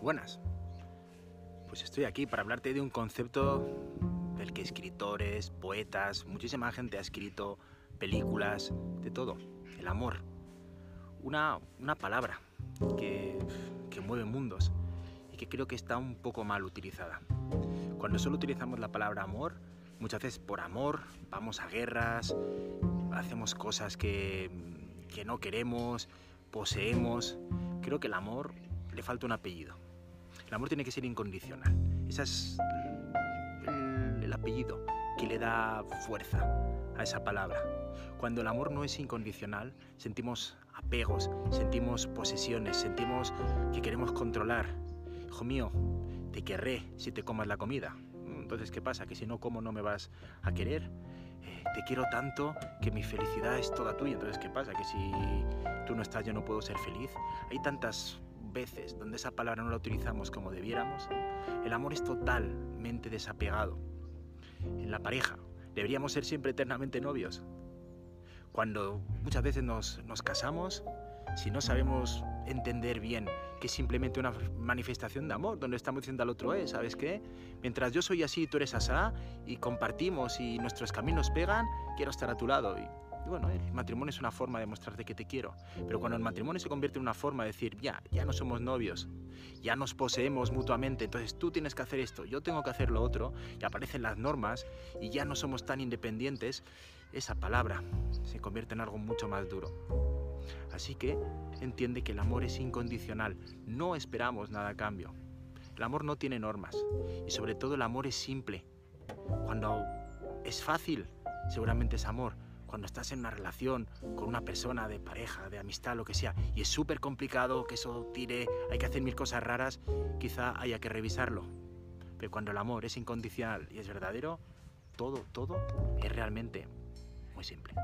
buenas. Pues estoy aquí para hablarte de un concepto del que escritores, poetas, muchísima gente ha escrito películas, de todo, el amor. Una, una palabra que, que mueve mundos y que creo que está un poco mal utilizada. Cuando solo utilizamos la palabra amor, muchas veces por amor vamos a guerras, hacemos cosas que, que no queremos, poseemos. Creo que el amor le falta un apellido. El amor tiene que ser incondicional. Ese es el, el apellido que le da fuerza a esa palabra. Cuando el amor no es incondicional, sentimos apegos, sentimos posesiones, sentimos que queremos controlar. Hijo mío, te querré si te comas la comida. Entonces, ¿qué pasa? Que si no como no me vas a querer. Eh, te quiero tanto que mi felicidad es toda tuya. Entonces, ¿qué pasa? Que si tú no estás yo no puedo ser feliz. Hay tantas veces donde esa palabra no la utilizamos como debiéramos. El amor es totalmente desapegado. En la pareja, deberíamos ser siempre eternamente novios. Cuando muchas veces nos, nos casamos, si no sabemos entender bien que es simplemente una manifestación de amor, donde estamos diciendo al otro, eh, ¿sabes qué? Mientras yo soy así, tú eres asá, y compartimos y nuestros caminos pegan, quiero estar a tu lado. Y, bueno, el matrimonio es una forma de mostrarte que te quiero. Pero cuando el matrimonio se convierte en una forma de decir, ya, ya no somos novios, ya nos poseemos mutuamente, entonces tú tienes que hacer esto, yo tengo que hacer lo otro, y aparecen las normas, y ya no somos tan independientes, esa palabra se convierte en algo mucho más duro. Así que entiende que el amor es incondicional, no esperamos nada a cambio. El amor no tiene normas y sobre todo el amor es simple. Cuando es fácil, seguramente es amor. Cuando estás en una relación con una persona de pareja, de amistad, lo que sea, y es súper complicado que eso tire, hay que hacer mil cosas raras, quizá haya que revisarlo. Pero cuando el amor es incondicional y es verdadero, todo, todo es realmente muy simple.